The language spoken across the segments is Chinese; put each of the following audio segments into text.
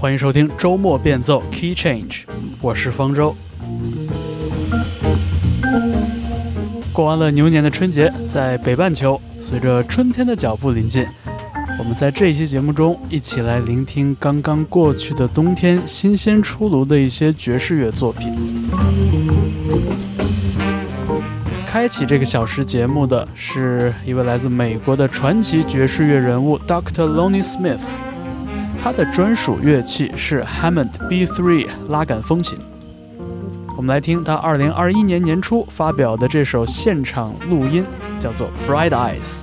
欢迎收听周末变奏 Key Change，我是方舟。过完了牛年的春节，在北半球，随着春天的脚步临近，我们在这一期节目中一起来聆听刚刚过去的冬天新鲜出炉的一些爵士乐作品。开启这个小时节目的是一位来自美国的传奇爵士乐人物 Dr. Lonnie Smith。他的专属乐器是 hammond b three 拉杆风琴。我们来听他二零二一年年初发表的这首现场录音叫做 bright eyes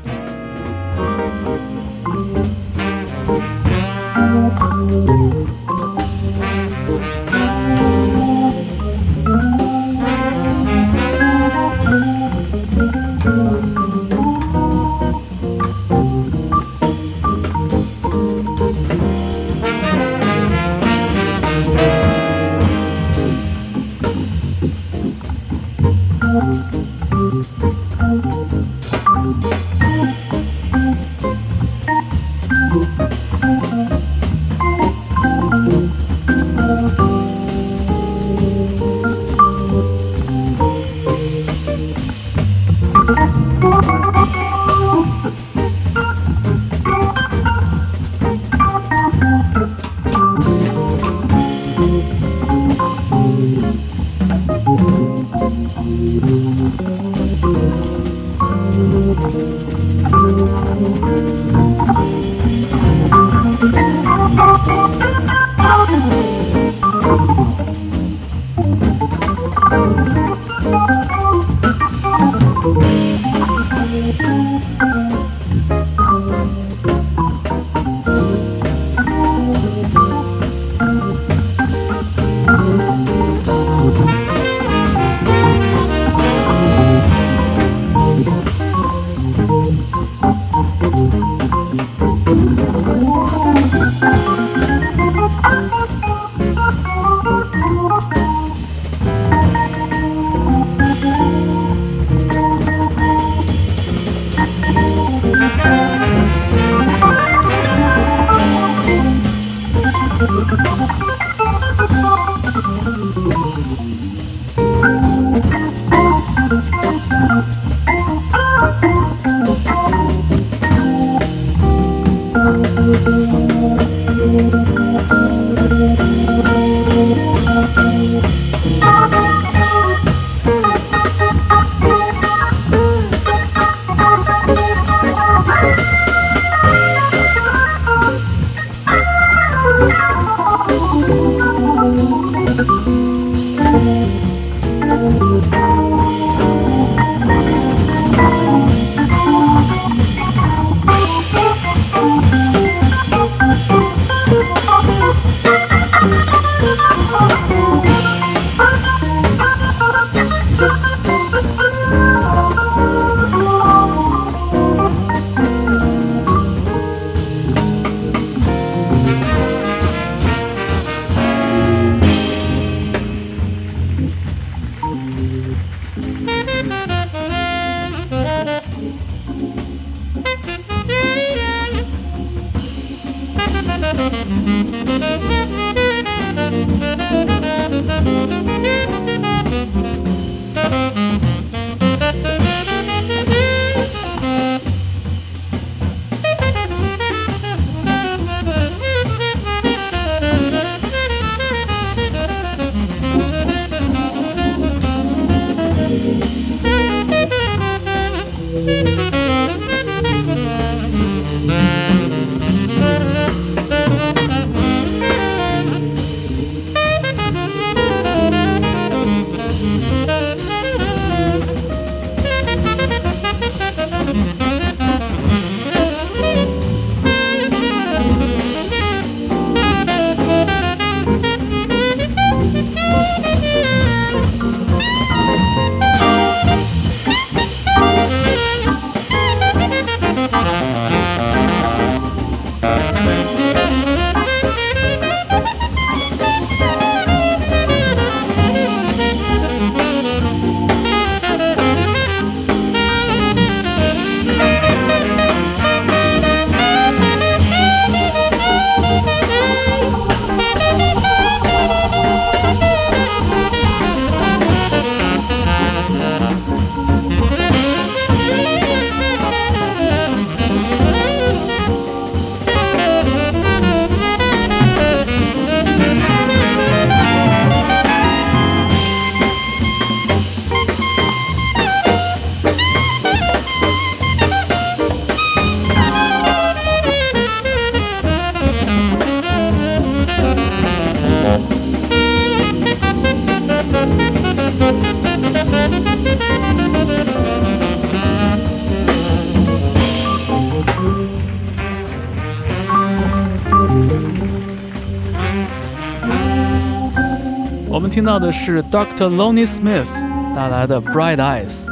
听到的是 Dr. Lonnie Smith 带来的 Bright Eyes。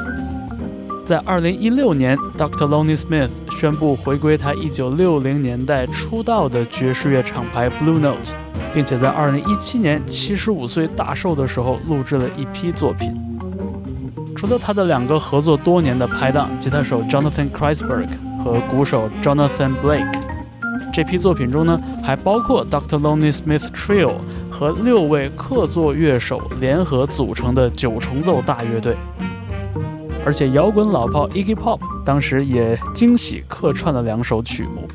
在2016年，Dr. Lonnie Smith 宣布回归他1960年代出道的爵士乐厂牌 Blue Note，并且在2017年75岁大寿的时候录制了一批作品。除了他的两个合作多年的拍档吉他手 Jonathan Kreisberg 和鼓手 Jonathan Blake，这批作品中呢，还包括 Dr. Lonnie Smith Trio 和六位客座乐手联合组成的九重奏大乐队。而且摇滚老炮 Iggy Pop 当时也惊喜客串了两首曲目。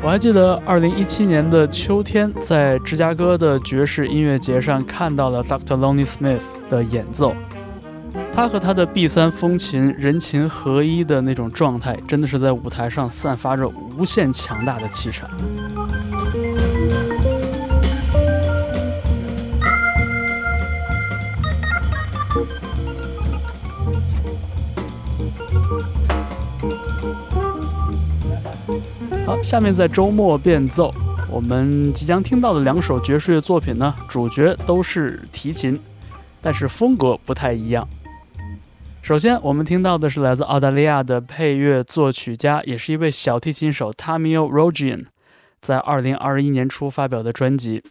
我还记得2017年的秋天，在芝加哥的爵士音乐节上看到了 Dr. Lonnie Smith 的演奏，他和他的 B3 风琴人琴合一的那种状态，真的是在舞台上散发着无限强大的气场。下面在周末变奏，我们即将听到的两首爵士乐作品呢，主角都是提琴，但是风格不太一样。首先，我们听到的是来自澳大利亚的配乐作曲家，也是一位小提琴手 Tamio Rogin，在二零二一年初发表的专辑。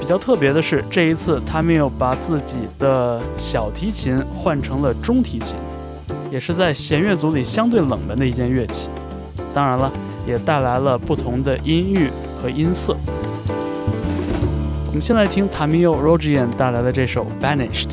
比较特别的是，这一次 Tamio 把自己的小提琴换成了中提琴。也是在弦乐组里相对冷门的一件乐器，当然了，也带来了不同的音域和音色。我们先来听 Tamio Rogian 带来的这首《Banished》。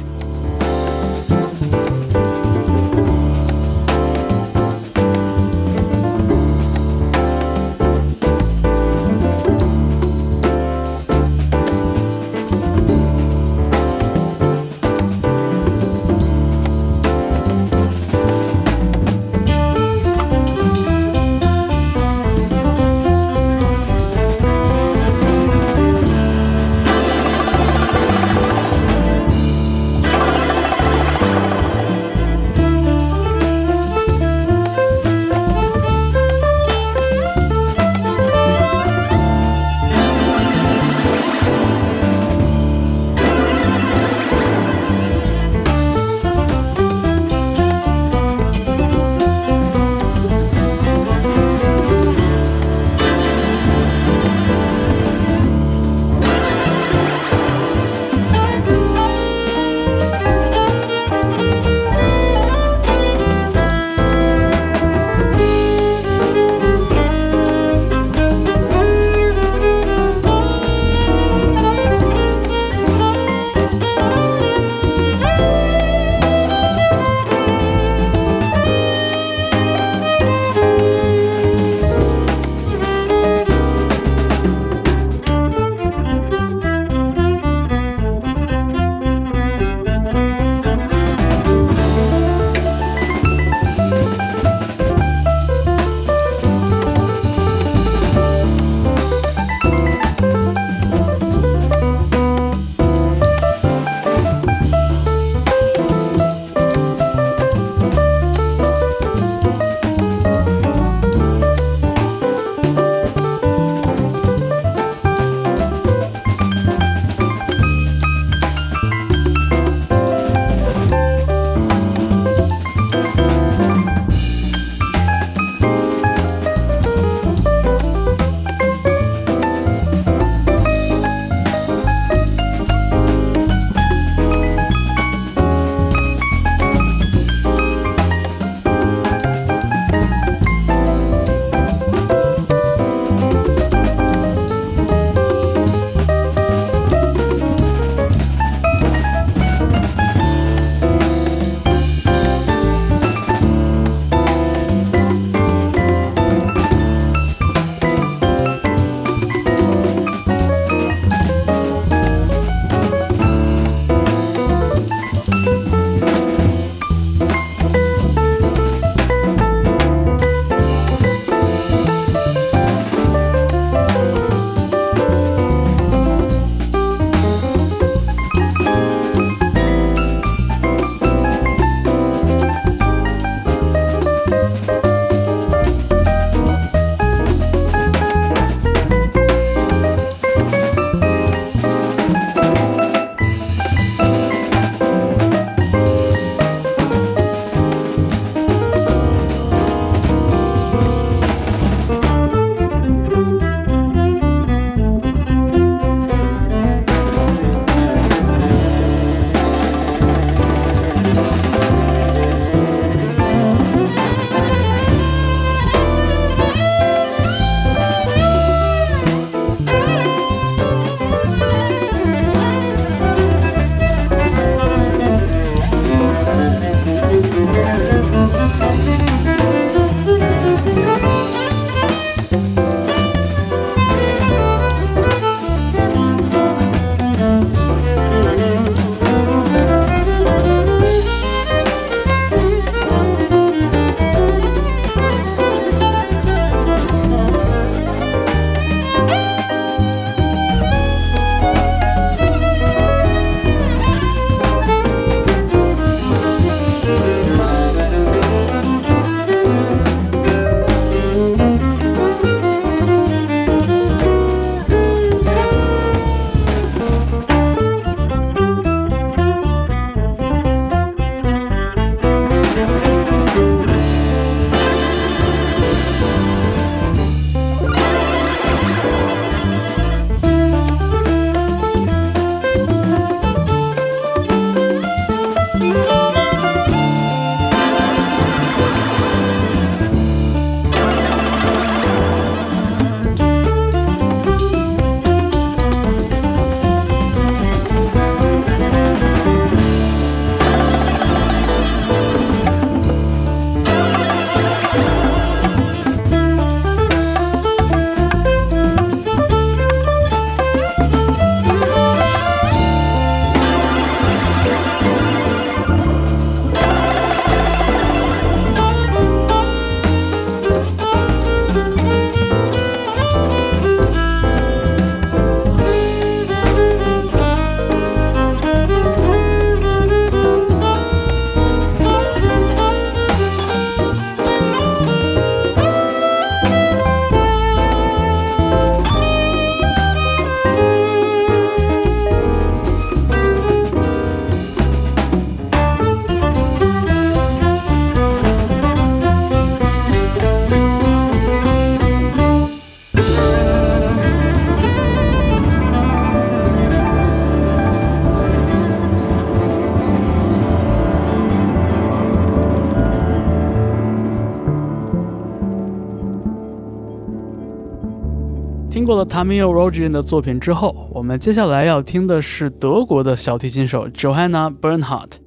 过了 Tamio Rogian 的作品之后，我们接下来要听的是德国的小提琴手 Johanna Bernhardt。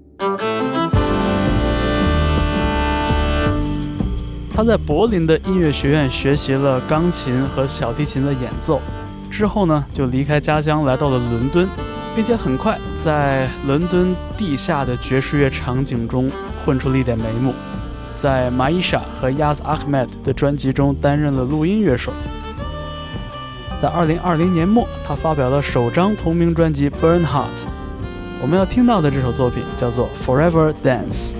他在柏林的音乐学院学习了钢琴和小提琴的演奏，之后呢，就离开家乡来到了伦敦，并且很快在伦敦地下的爵士乐场景中混出了一点眉目，在 Maisha 和 Yaz Ahmed 的专辑中担任了录音乐手。在二零二零年末，他发表了首张同名专辑《Burn Heart》。我们要听到的这首作品叫做《Forever Dance》。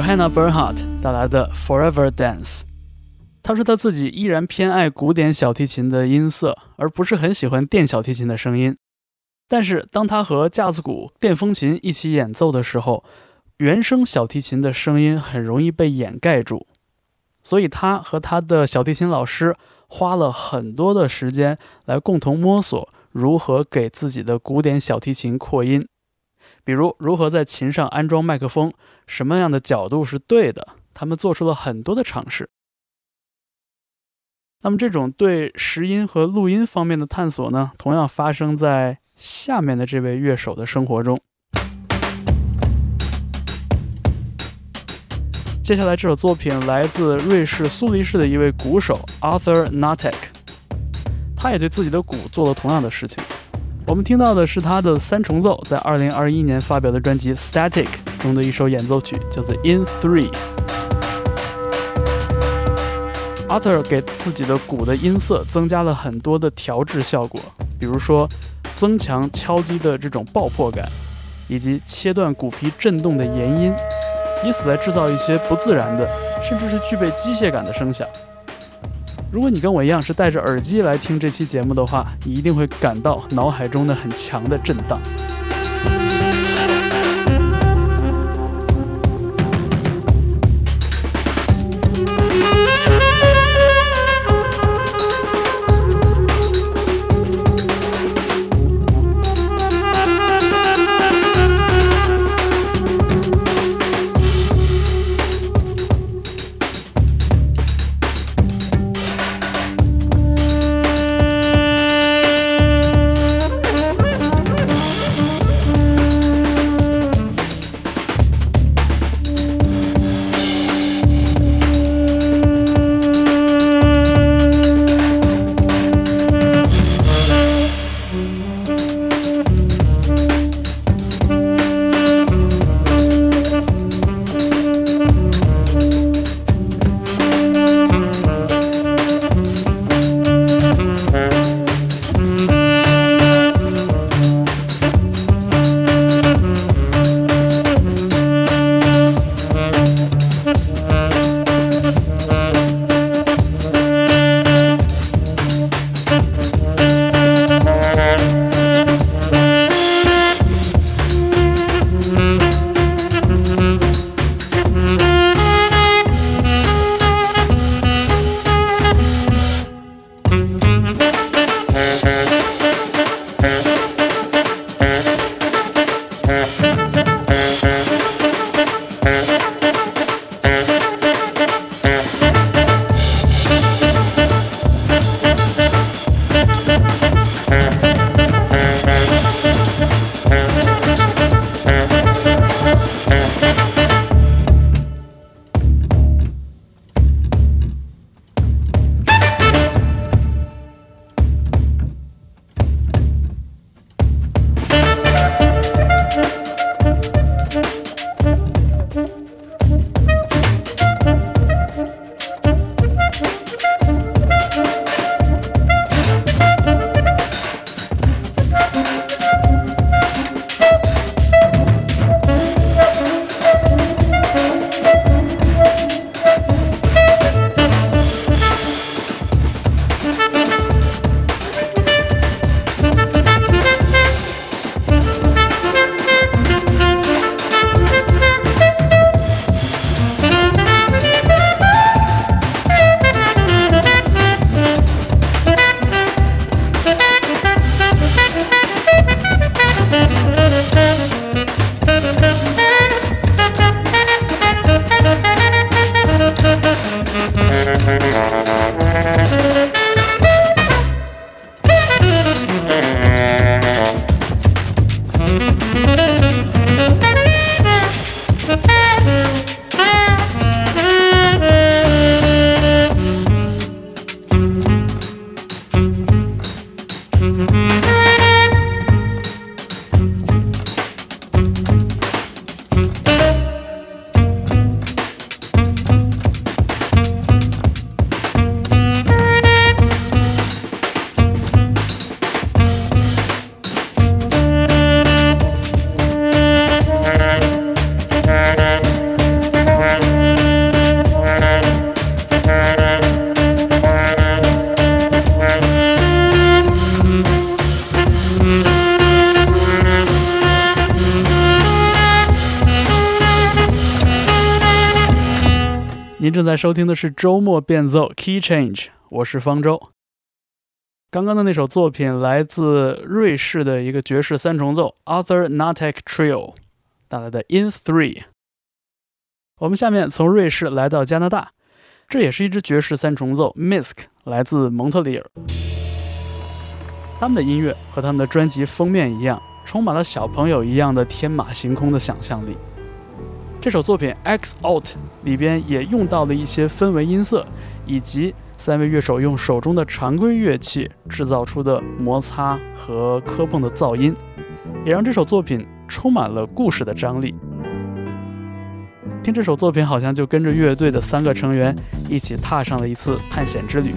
Johanna Bernhardt 带来的《Forever Dance》。他说他自己依然偏爱古典小提琴的音色，而不是很喜欢电小提琴的声音。但是当他和架子鼓、电风琴一起演奏的时候，原声小提琴的声音很容易被掩盖住。所以他和他的小提琴老师花了很多的时间来共同摸索如何给自己的古典小提琴扩音，比如如何在琴上安装麦克风，什么样的角度是对的。他们做出了很多的尝试。那么，这种对拾音和录音方面的探索呢，同样发生在下面的这位乐手的生活中。接下来这首作品来自瑞士苏黎世的一位鼓手 Arthur Natek，他也对自己的鼓做了同样的事情。我们听到的是他的三重奏，在2021年发表的专辑《Static》中的一首演奏曲，叫做《In Three》。art 给自己的鼓的音色增加了很多的调制效果，比如说增强敲击的这种爆破感，以及切断鼓皮震动的延音，以此来制造一些不自然的，甚至是具备机械感的声响。如果你跟我一样是戴着耳机来听这期节目的话，你一定会感到脑海中的很强的震荡。正在收听的是周末变奏 Key Change，我是方舟。刚刚的那首作品来自瑞士的一个爵士三重奏 Arthur Natek Trio 带来的 In Three。我们下面从瑞士来到加拿大，这也是一支爵士三重奏 Misk，来自蒙特利尔。他们的音乐和他们的专辑封面一样，充满了小朋友一样的天马行空的想象力。这首作品 X Alt 里边也用到了一些氛围音色，以及三位乐手用手中的常规乐器制造出的摩擦和磕碰的噪音，也让这首作品充满了故事的张力。听这首作品，好像就跟着乐队的三个成员一起踏上了一次探险之旅。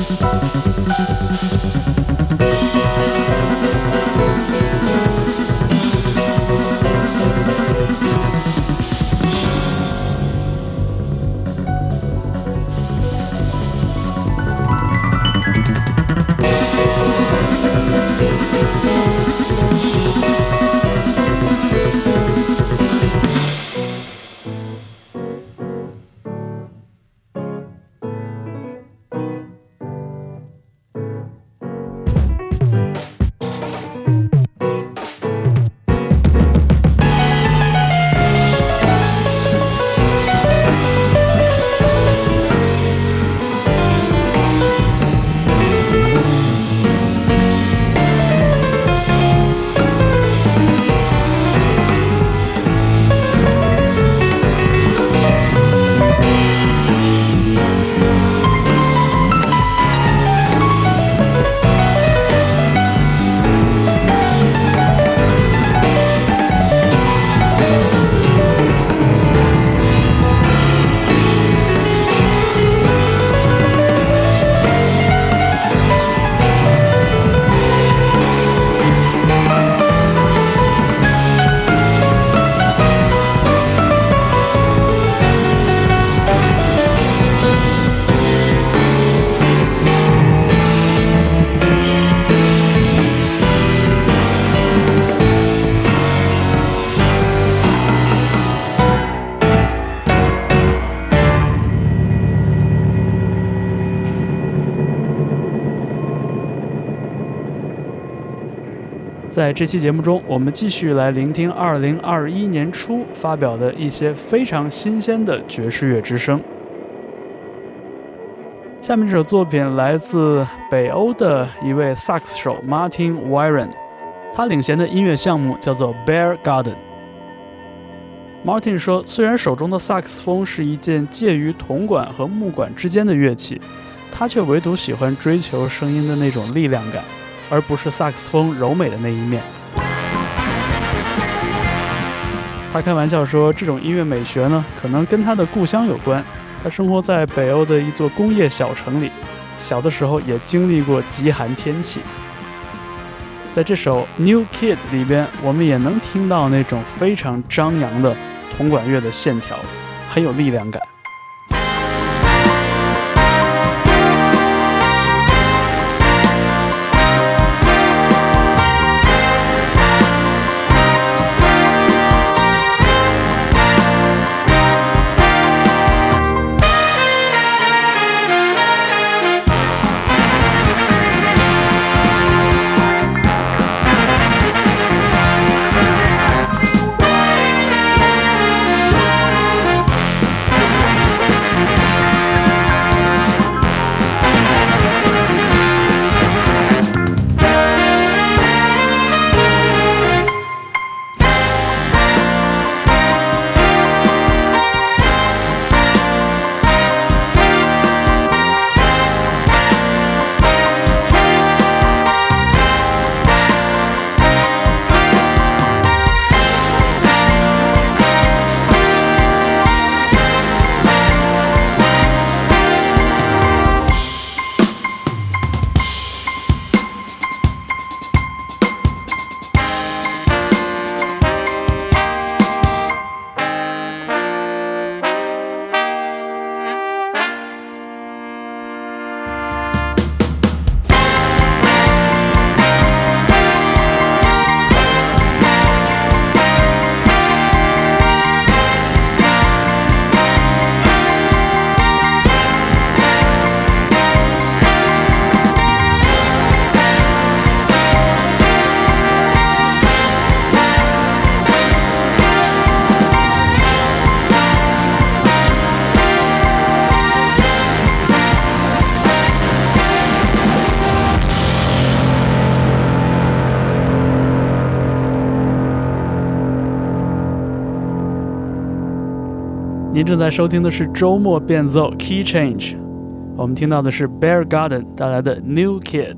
thank you 在这期节目中，我们继续来聆听2021年初发表的一些非常新鲜的爵士乐之声。下面这首作品来自北欧的一位萨克斯手 Martin Wyron，他领衔的音乐项目叫做 Bear Garden。Martin 说，虽然手中的萨克斯风是一件介于铜管和木管之间的乐器，他却唯独喜欢追求声音的那种力量感。而不是萨克斯风柔美的那一面。他开玩笑说，这种音乐美学呢，可能跟他的故乡有关。他生活在北欧的一座工业小城里，小的时候也经历过极寒天气。在这首《New Kid》里边，我们也能听到那种非常张扬的铜管乐的线条，很有力量感。正在收听的是周末变奏 Key Change，我们听到的是 Bear Garden 带来的 New Kid。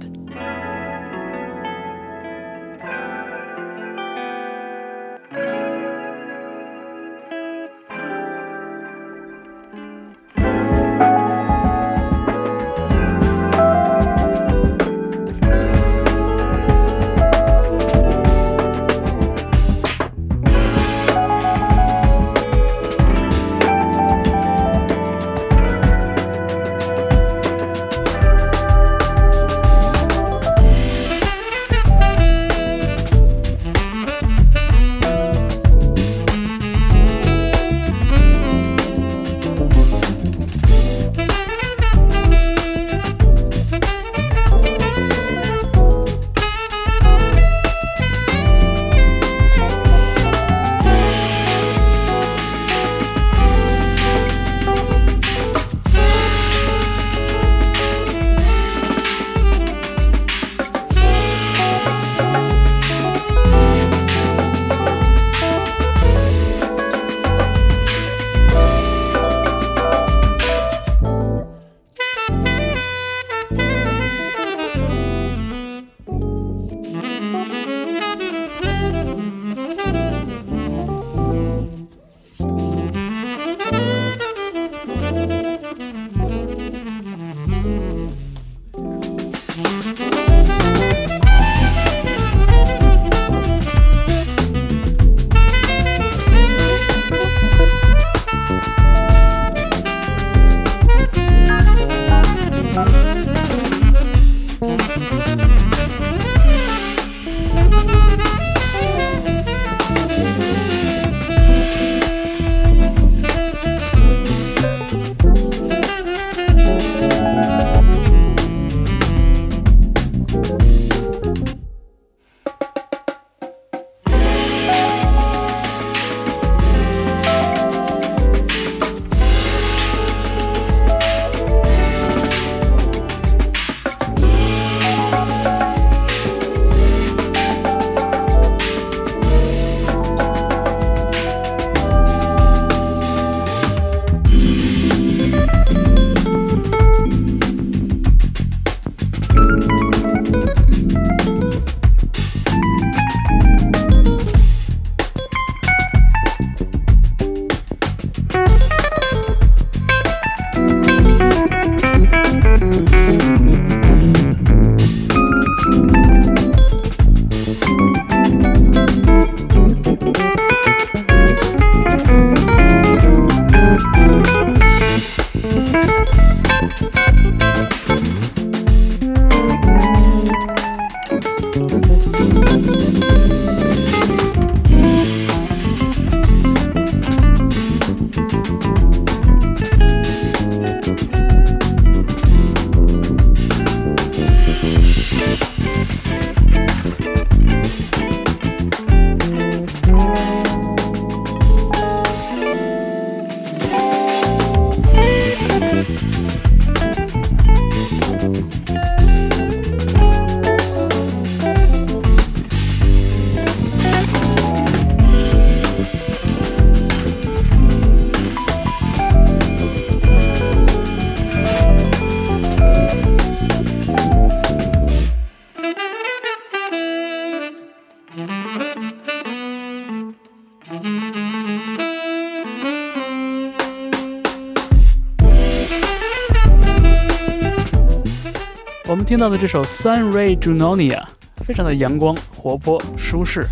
听到的这首《Sun Ray Junonia》非常的阳光、活泼、舒适，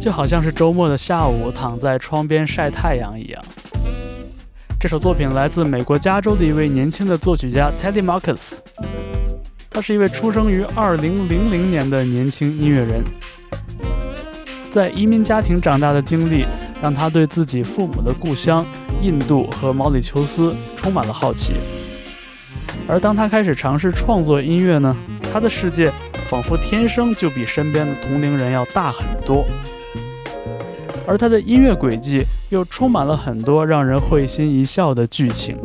就好像是周末的下午躺在窗边晒太阳一样。这首作品来自美国加州的一位年轻的作曲家 Teddy Marcus，他是一位出生于2000年的年轻音乐人，在移民家庭长大的经历让他对自己父母的故乡印度和毛里求斯充满了好奇。而当他开始尝试创作音乐呢，他的世界仿佛天生就比身边的同龄人要大很多，而他的音乐轨迹又充满了很多让人会心一笑的剧情，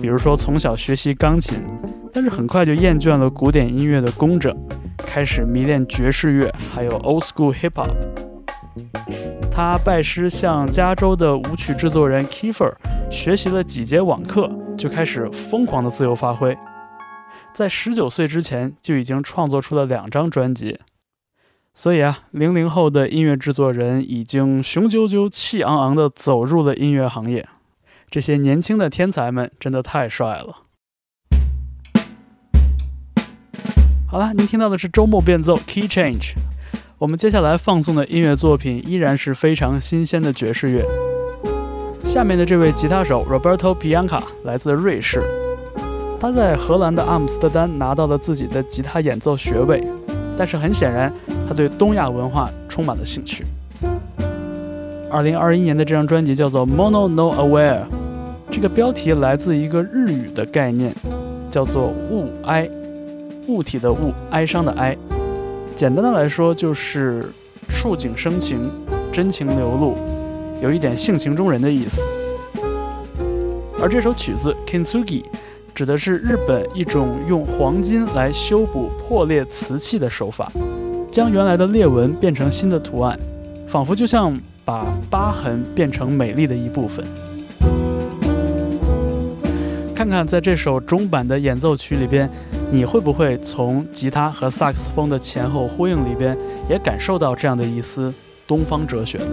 比如说从小学习钢琴，但是很快就厌倦了古典音乐的工整，开始迷恋爵士乐，还有 old school hip hop。他拜师向加州的舞曲制作人 Kiefer 学习了几节网课。就开始疯狂的自由发挥，在十九岁之前就已经创作出了两张专辑，所以啊，零零后的音乐制作人已经雄赳赳、气昂昂地走入了音乐行业。这些年轻的天才们真的太帅了。好了，您听到的是周末变奏 Key Change，我们接下来放送的音乐作品依然是非常新鲜的爵士乐。下面的这位吉他手 Roberto Bianca 来自瑞士，他在荷兰的阿姆斯特丹拿到了自己的吉他演奏学位，但是很显然，他对东亚文化充满了兴趣。二零二一年的这张专辑叫做 Mono No Aware，这个标题来自一个日语的概念，叫做物哀，物体的物，哀伤的哀。简单的来说，就是触景生情，真情流露。有一点性情中人的意思，而这首曲子 Kintsugi 指的是日本一种用黄金来修补破裂瓷器的手法，将原来的裂纹变成新的图案，仿佛就像把疤痕变成美丽的一部分。看看在这首中版的演奏曲里边，你会不会从吉他和萨克斯风的前后呼应里边，也感受到这样的一丝东方哲学呢？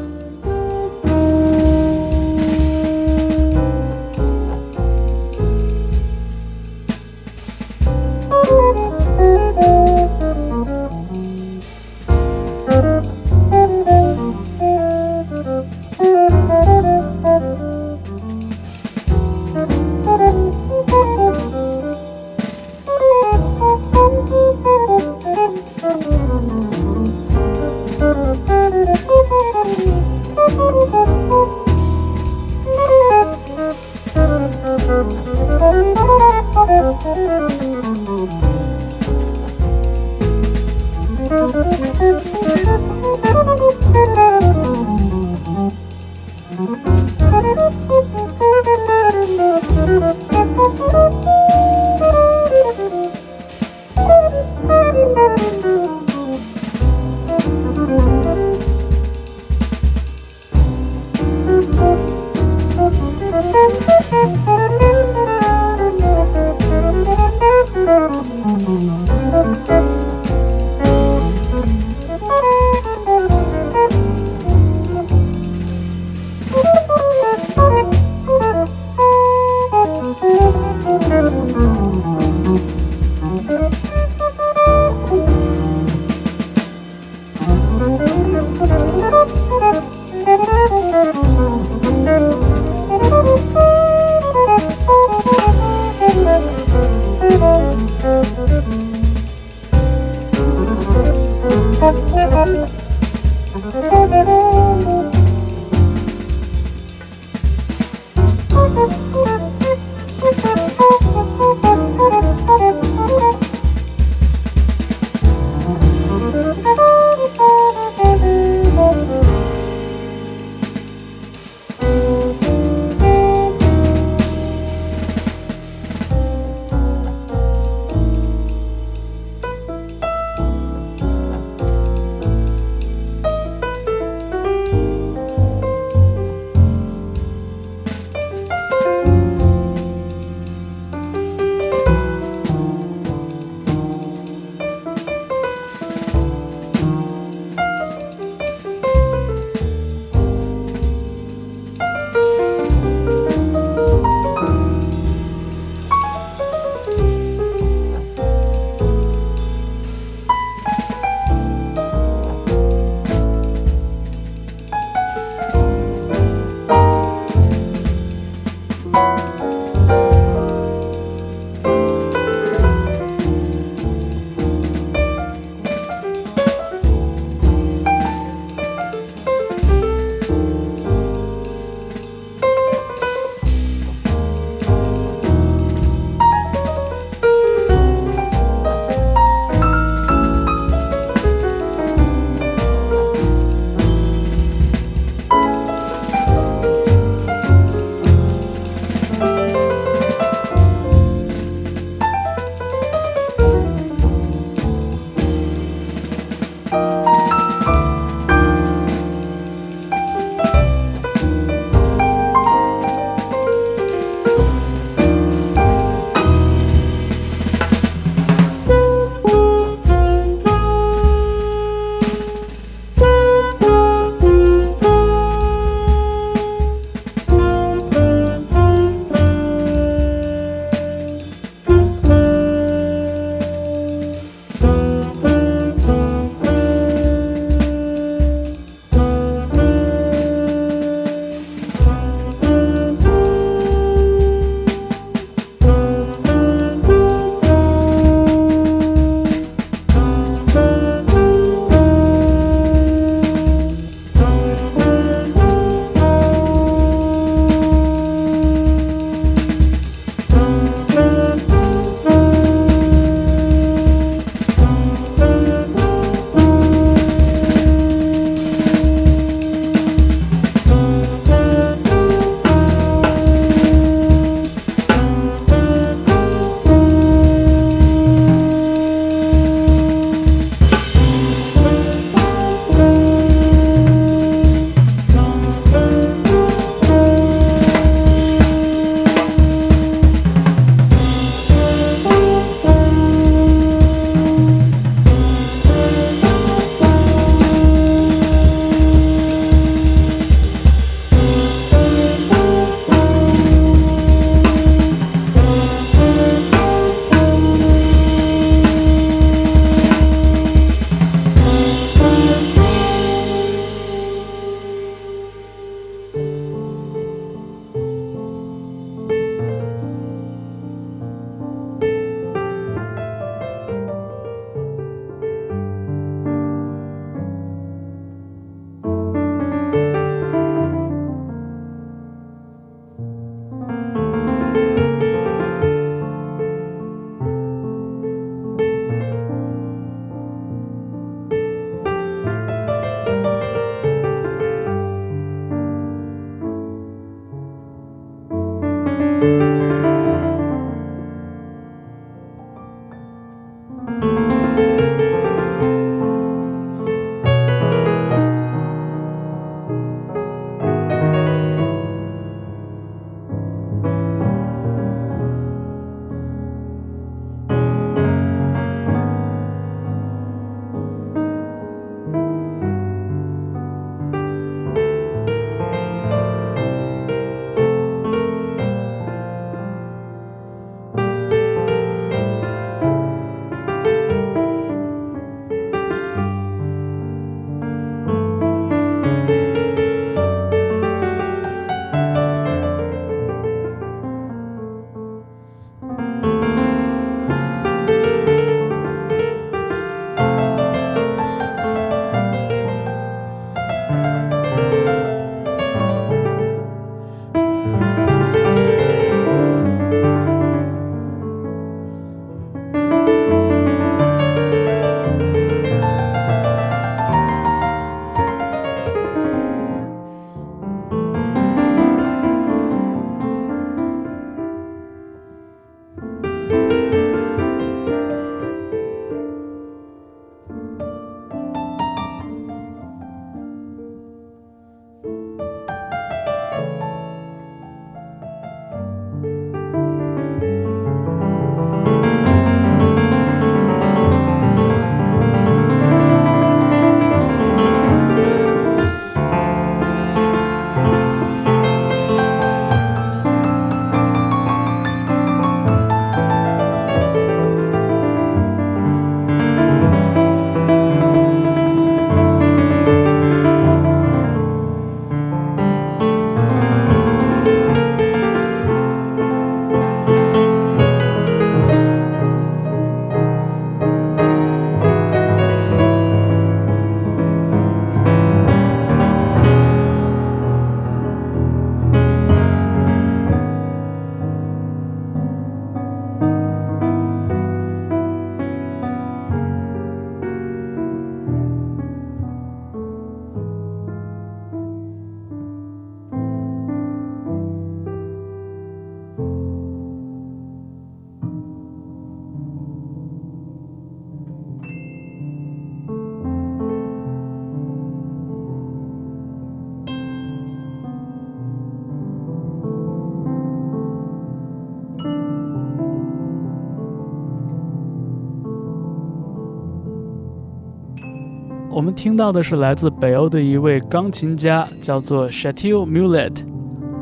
听到的是来自北欧的一位钢琴家，叫做 Chateau Mulet，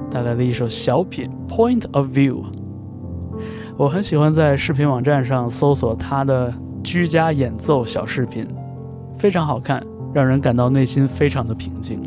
带来的一首小品《Point of View》。我很喜欢在视频网站上搜索他的居家演奏小视频，非常好看，让人感到内心非常的平静。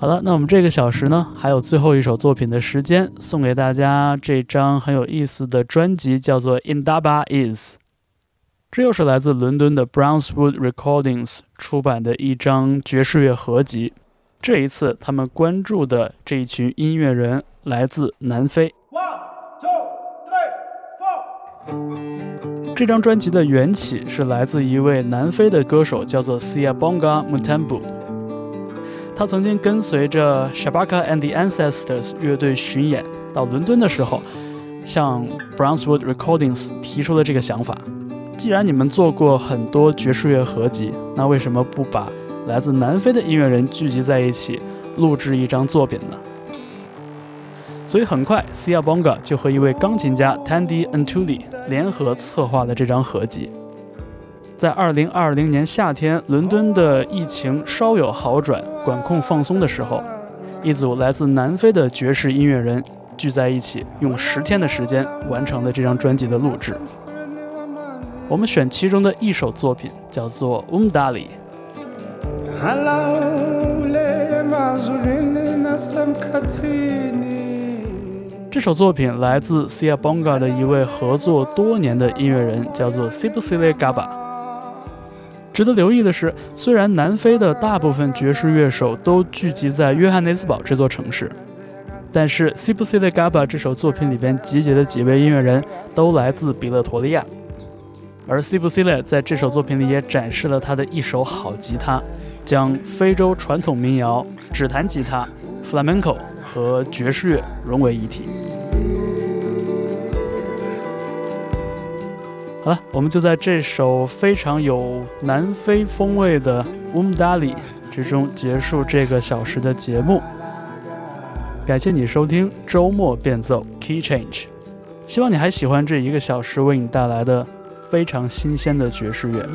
好了，那我们这个小时呢，还有最后一首作品的时间，送给大家这张很有意思的专辑，叫做《Indaba Is》。这又是来自伦敦的 Brownswood Recordings 出版的一张爵士乐合集。这一次，他们关注的这一群音乐人来自南非。One, two, three, four。这张专辑的缘起是来自一位南非的歌手，叫做 Siabonga Mutambu。他曾经跟随着 Shabaka and the Ancestors 乐队巡演到伦敦的时候，向 Brownswood Recordings 提出了这个想法：既然你们做过很多爵士乐合集，那为什么不把来自南非的音乐人聚集在一起，录制一张作品呢？所以很快，Sia Bonga 就和一位钢琴家 Tandy Antuli 联合策划了这张合集。在二零二零年夏天，伦敦的疫情稍有好转，管控放松的时候，一组来自南非的爵士音乐人聚在一起，用十天的时间完成了这张专辑的录制。我们选其中的一首作品，叫做《Umdali》。这首作品来自 Sia Bonga 的一位合作多年的音乐人，叫做 Sibusile Gaba。值得留意的是，虽然南非的大部分爵士乐手都聚集在约翰内斯堡这座城市，但是《s i b u s i l e Gaba》这首作品里边集结的几位音乐人都来自比勒陀利亚，而 s i b u s i l e 在这首作品里也展示了他的一手好吉他，将非洲传统民谣、指弹吉他、Flamenco 和爵士乐融为一体。好了，我们就在这首非常有南非风味的《Umdali》之中结束这个小时的节目。感谢你收听周末变奏 Key Change，希望你还喜欢这一个小时为你带来的非常新鲜的爵士乐。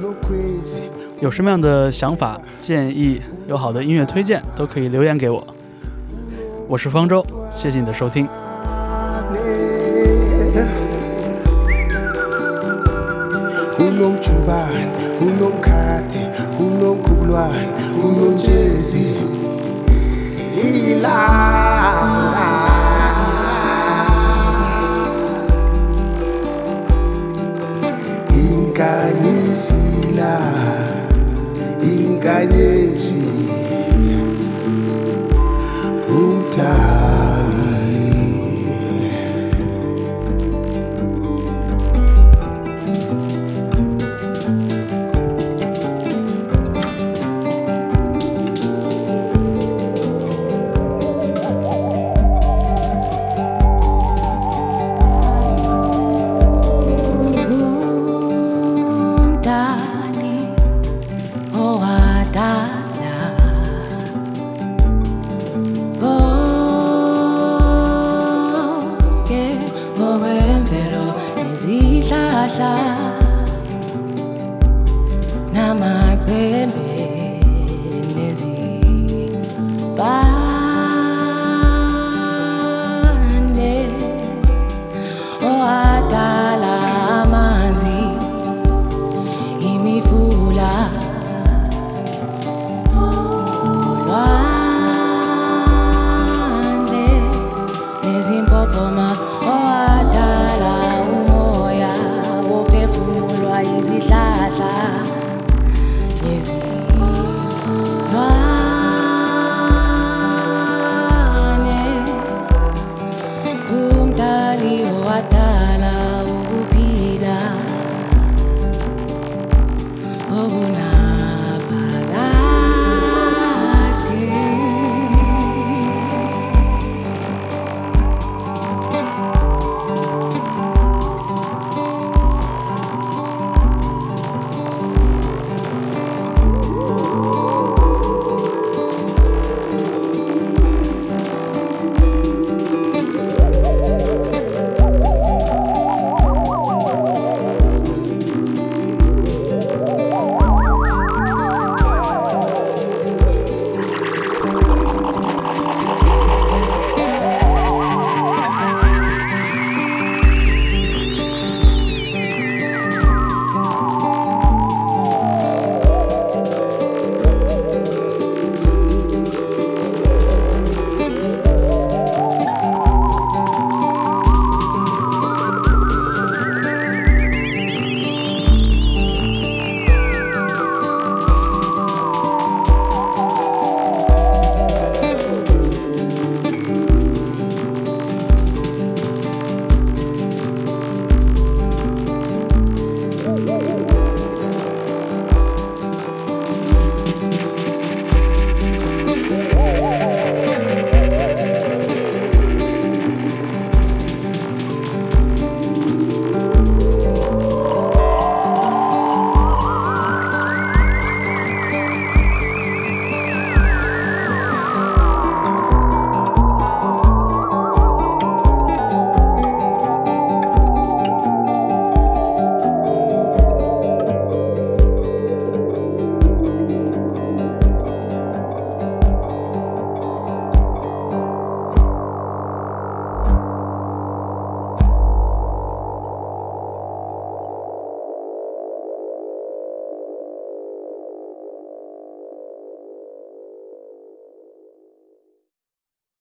有什么样的想法、建议，有好的音乐推荐，都可以留言给我。我是方舟，谢谢你的收听。unom Juban, unom Kati, unom Kulwan, unom Jezi. Ila. Inkanyisila, inkanyesila.